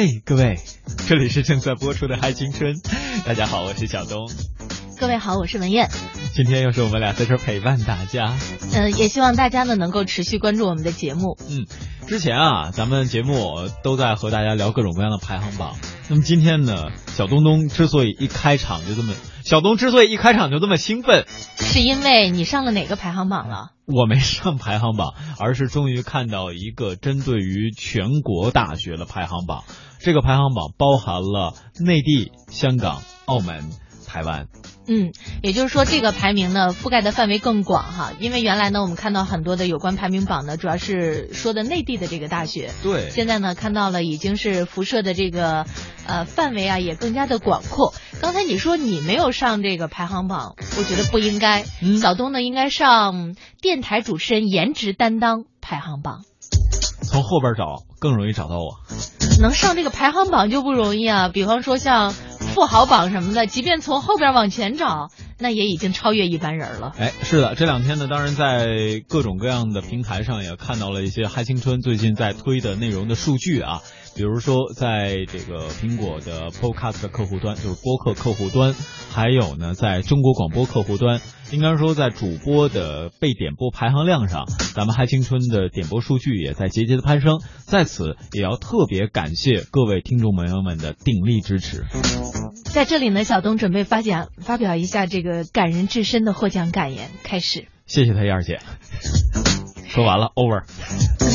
嘿，各位，这里是正在播出的《嗨青春》，大家好，我是小东。各位好，我是文艳。今天又是我们俩在这儿陪伴大家。嗯，也希望大家呢能够持续关注我们的节目。嗯，之前啊，咱们节目都在和大家聊各种各样的排行榜。那么今天呢，小东东之所以一开场就这么，小东之所以一开场就这么兴奋，是因为你上了哪个排行榜了？我没上排行榜，而是终于看到一个针对于全国大学的排行榜。这个排行榜包含了内地、香港、澳门、台湾。嗯，也就是说，这个排名呢覆盖的范围更广哈，因为原来呢我们看到很多的有关排名榜呢，主要是说的内地的这个大学。对。现在呢看到了已经是辐射的这个呃范围啊也更加的广阔。刚才你说你没有上这个排行榜，我觉得不应该。嗯。小东呢应该上电台主持人颜值担当排行榜。从后边找更容易找到我。能上这个排行榜就不容易啊，比方说像。富豪榜什么的，即便从后边往前找，那也已经超越一般人了。哎，是的，这两天呢，当然在各种各样的平台上也看到了一些嗨青春最近在推的内容的数据啊。比如说，在这个苹果的 Podcast 客户端，就是播客客户端，还有呢，在中国广播客户端，应该说在主播的被点播排行量上，咱们嗨青春的点播数据也在节节的攀升。在此，也要特别感谢各位听众朋友们的鼎力支持。在这里呢，小东准备发奖发表一下这个感人至深的获奖感言，开始。谢谢他，燕儿姐。说完了，over。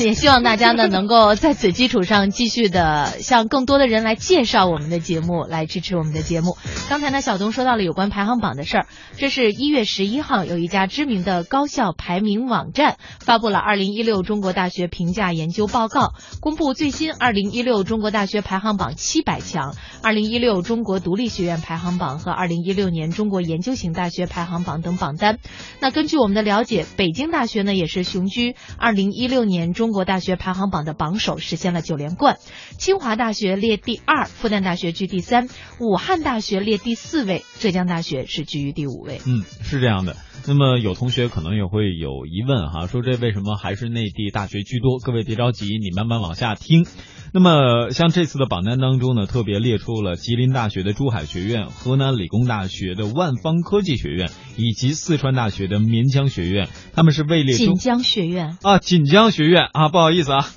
也希望大家呢能够在此基础上继续的向更多的人来介绍我们的节目，来支持我们的节目。刚才呢，小东说到了有关排行榜的事儿。这是一月十一号，有一家知名的高校排名网站发布了二零一六中国大学评价研究报告，公布最新二零一六中国大学排行榜七百强、二零一六中国独立学院排行榜和二零一六年中国研究型大学排行榜等榜单。那根据我们的了解，北京大学呢也是雄居二零一六年中国大学排行榜的榜首，实现了九连冠。清华大学列第二，复旦大学居第三，武汉大学列第四位，浙江大学是居于第五位。嗯，是这样的。那么有同学可能也会有疑问哈，说这为什么还是内地大学居多？各位别着急，你慢慢往下听。那么像这次的榜单当中呢，特别列出了吉林大学的珠海学院、河南理工大学的万方科技学院以及四川大学的绵江学院，他们是位列锦江学院啊，锦江学院啊，不好意思啊，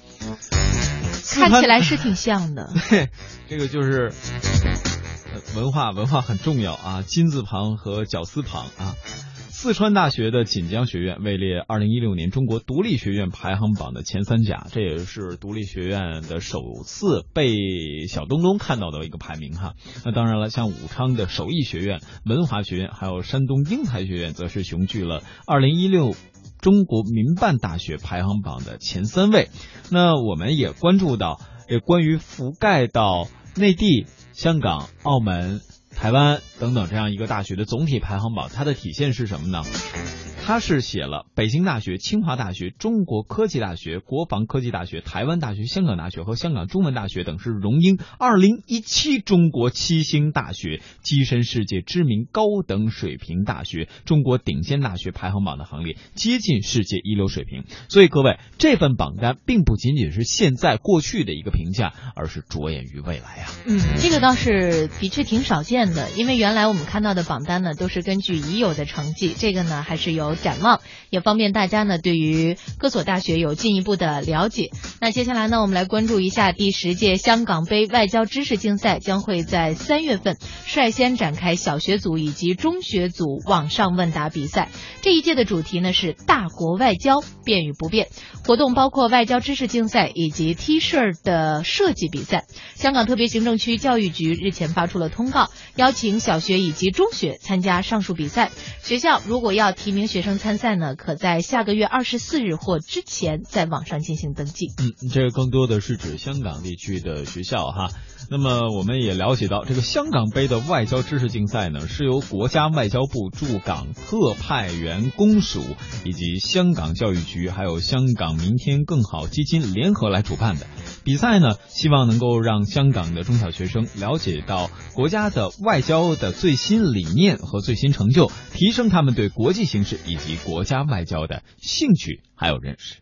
看起来是挺像的。对，这个就是文化，文化很重要啊，金字旁和绞丝旁啊。四川大学的锦江学院位列二零一六年中国独立学院排行榜的前三甲，这也是独立学院的首次被小东东看到的一个排名哈。那当然了，像武昌的首义学院、文华学院，还有山东英才学院，则是雄踞了二零一六中国民办大学排行榜的前三位。那我们也关注到，也关于覆盖到内地、香港、澳门。台湾等等这样一个大学的总体排行榜，它的体现是什么呢？他是写了北京大学、清华大学、中国科技大学、国防科技大学、台湾大学、香港大学和香港中文大学等是荣膺二零一七中国七星大学跻身世界知名高等水平大学、中国顶尖大学排行榜的行列，接近世界一流水平。所以各位，这份榜单并不仅仅是现在过去的一个评价，而是着眼于未来啊。嗯，这个倒是的确挺少见的，因为原来我们看到的榜单呢，都是根据已有的成绩，这个呢还是由。展望也方便大家呢，对于各所大学有进一步的了解。那接下来呢，我们来关注一下第十届香港杯外交知识竞赛将会在三月份率先展开小学组以及中学组网上问答比赛。这一届的主题呢是大国外交变与不变。活动包括外交知识竞赛以及 T 恤的设计比赛。香港特别行政区教育局日前发出了通告，邀请小学以及中学参加上述比赛。学校如果要提名学生参赛呢，可在下个月二十四日或之前在网上进行登记。嗯，这个更多的是指香港地区的学校哈。那么我们也了解到，这个香港杯的外交知识竞赛呢，是由国家外交部驻港特派员公署以及香港教育局，还有香港明天更好基金联合来主办的。比赛呢，希望能够让香港的中小学生了解到国家的外交的最新理念和最新成就，提升他们对国际形势以及国家外交的兴趣还有认识。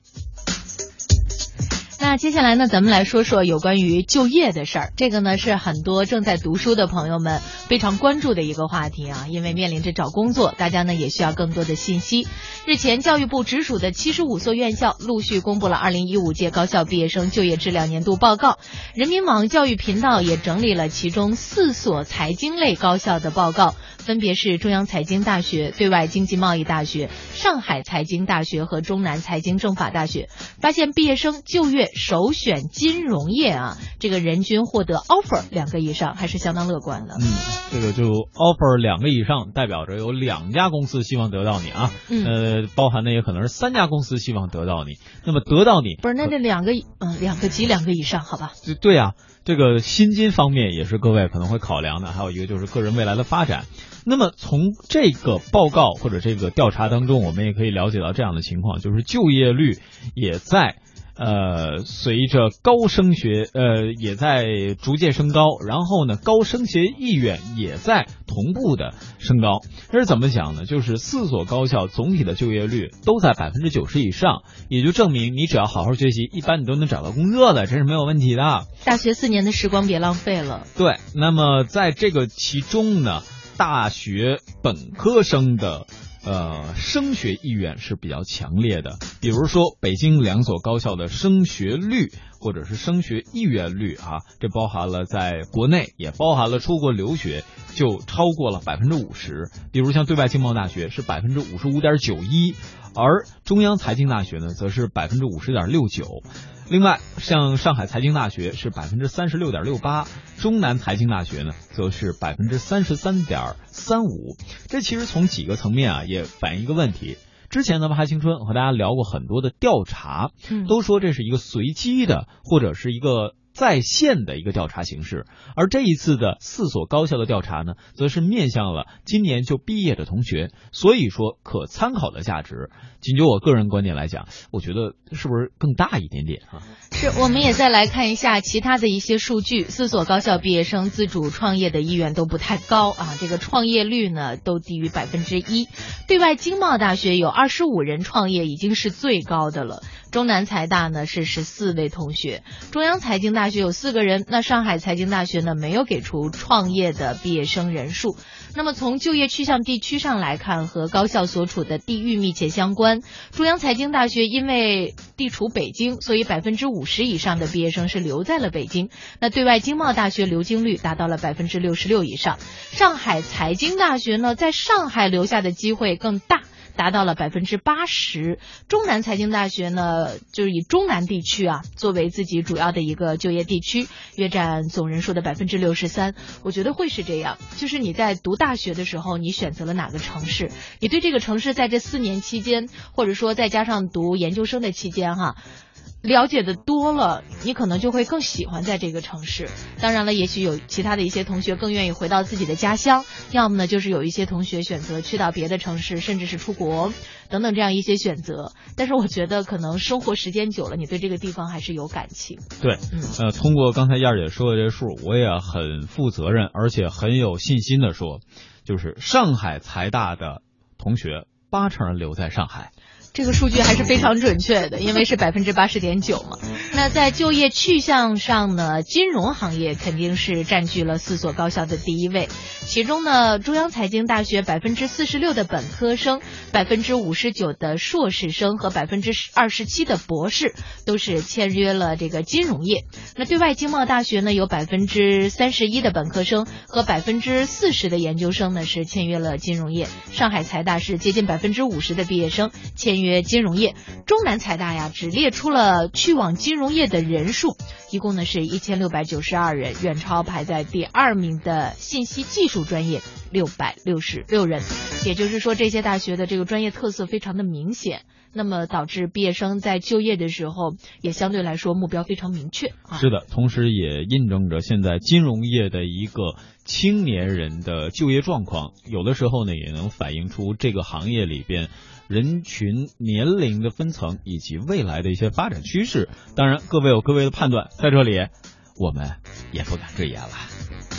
那接下来呢，咱们来说说有关于就业的事儿。这个呢是很多正在读书的朋友们非常关注的一个话题啊，因为面临着找工作，大家呢也需要更多的信息。日前，教育部直属的七十五所院校陆续公布了二零一五届高校毕业生就业质量年度报告。人民网教育频道也整理了其中四所财经类高校的报告，分别是中央财经大学、对外经济贸易大学、上海财经大学和中南财经政法大学。发现毕业生就业。首选金融业啊，这个人均获得 offer 两个以上，还是相当乐观的。嗯，这个就 offer 两个以上，代表着有两家公司希望得到你啊。嗯，呃，包含的也可能是三家公司希望得到你。那么得到你不是那那两个嗯两个及两个以上，好吧？对对啊，这个薪金方面也是各位可能会考量的，还有一个就是个人未来的发展。那么从这个报告或者这个调查当中，我们也可以了解到这样的情况，就是就业率也在。呃，随着高升学，呃，也在逐渐升高，然后呢，高升学意愿也在同步的升高。这是怎么讲呢？就是四所高校总体的就业率都在百分之九十以上，也就证明你只要好好学习，一般你都能找到工作的，这是没有问题的。大学四年的时光别浪费了。对，那么在这个其中呢，大学本科生的。呃，升学意愿是比较强烈的。比如说，北京两所高校的升学率或者是升学意愿率啊，这包含了在国内，也包含了出国留学，就超过了百分之五十。比如像对外经贸大学是百分之五十五点九一，而中央财经大学呢，则是百分之五十点六九。另外，像上海财经大学是百分之三十六点六八，中南财经大学呢，则是百分之三十三点三五。这其实从几个层面啊，也反映一个问题。之前咱们还青春》和大家聊过很多的调查，都说这是一个随机的，或者是一个。在线的一个调查形式，而这一次的四所高校的调查呢，则是面向了今年就毕业的同学，所以说可参考的价值，仅就我个人观点来讲，我觉得是不是更大一点点啊？是，我们也再来看一下其他的一些数据，四所高校毕业生自主创业的意愿都不太高啊，这个创业率呢都低于百分之一，对外经贸大学有二十五人创业已经是最高的了。中南财大呢是十四位同学，中央财经大学有四个人，那上海财经大学呢没有给出创业的毕业生人数。那么从就业去向地区上来看，和高校所处的地域密切相关。中央财经大学因为地处北京，所以百分之五十以上的毕业生是留在了北京。那对外经贸大学留京率达到了百分之六十六以上。上海财经大学呢，在上海留下的机会更大。达到了百分之八十，中南财经大学呢，就是以中南地区啊作为自己主要的一个就业地区，约占总人数的百分之六十三。我觉得会是这样，就是你在读大学的时候，你选择了哪个城市，你对这个城市在这四年期间，或者说再加上读研究生的期间哈。了解的多了，你可能就会更喜欢在这个城市。当然了，也许有其他的一些同学更愿意回到自己的家乡，要么呢就是有一些同学选择去到别的城市，甚至是出国等等这样一些选择。但是我觉得可能生活时间久了，你对这个地方还是有感情。对，嗯，呃，通过刚才燕儿姐说的这数，我也很负责任，而且很有信心的说，就是上海财大的同学八成人留在上海。这个数据还是非常准确的，因为是百分之八十点九嘛。那在就业去向上呢，金融行业肯定是占据了四所高校的第一位。其中呢，中央财经大学百分之四十六的本科生、百分之五十九的硕士生和百分之二十七的博士都是签约了这个金融业。那对外经贸大学呢，有百分之三十一的本科生和百分之四十的研究生呢是签约了金融业。上海财大是接近百分之五十的毕业生签约。约金融业，中南财大呀，只列出了去往金融业的人数，一共呢是一千六百九十二人，远超排在第二名的信息技术专业六百六十六人。也就是说，这些大学的这个专业特色非常的明显，那么导致毕业生在就业的时候也相对来说目标非常明确。是的，同时也印证着现在金融业的一个青年人的就业状况，有的时候呢也能反映出这个行业里边。人群年龄的分层以及未来的一些发展趋势，当然各位有各位的判断，在这里我们也不敢赘言了。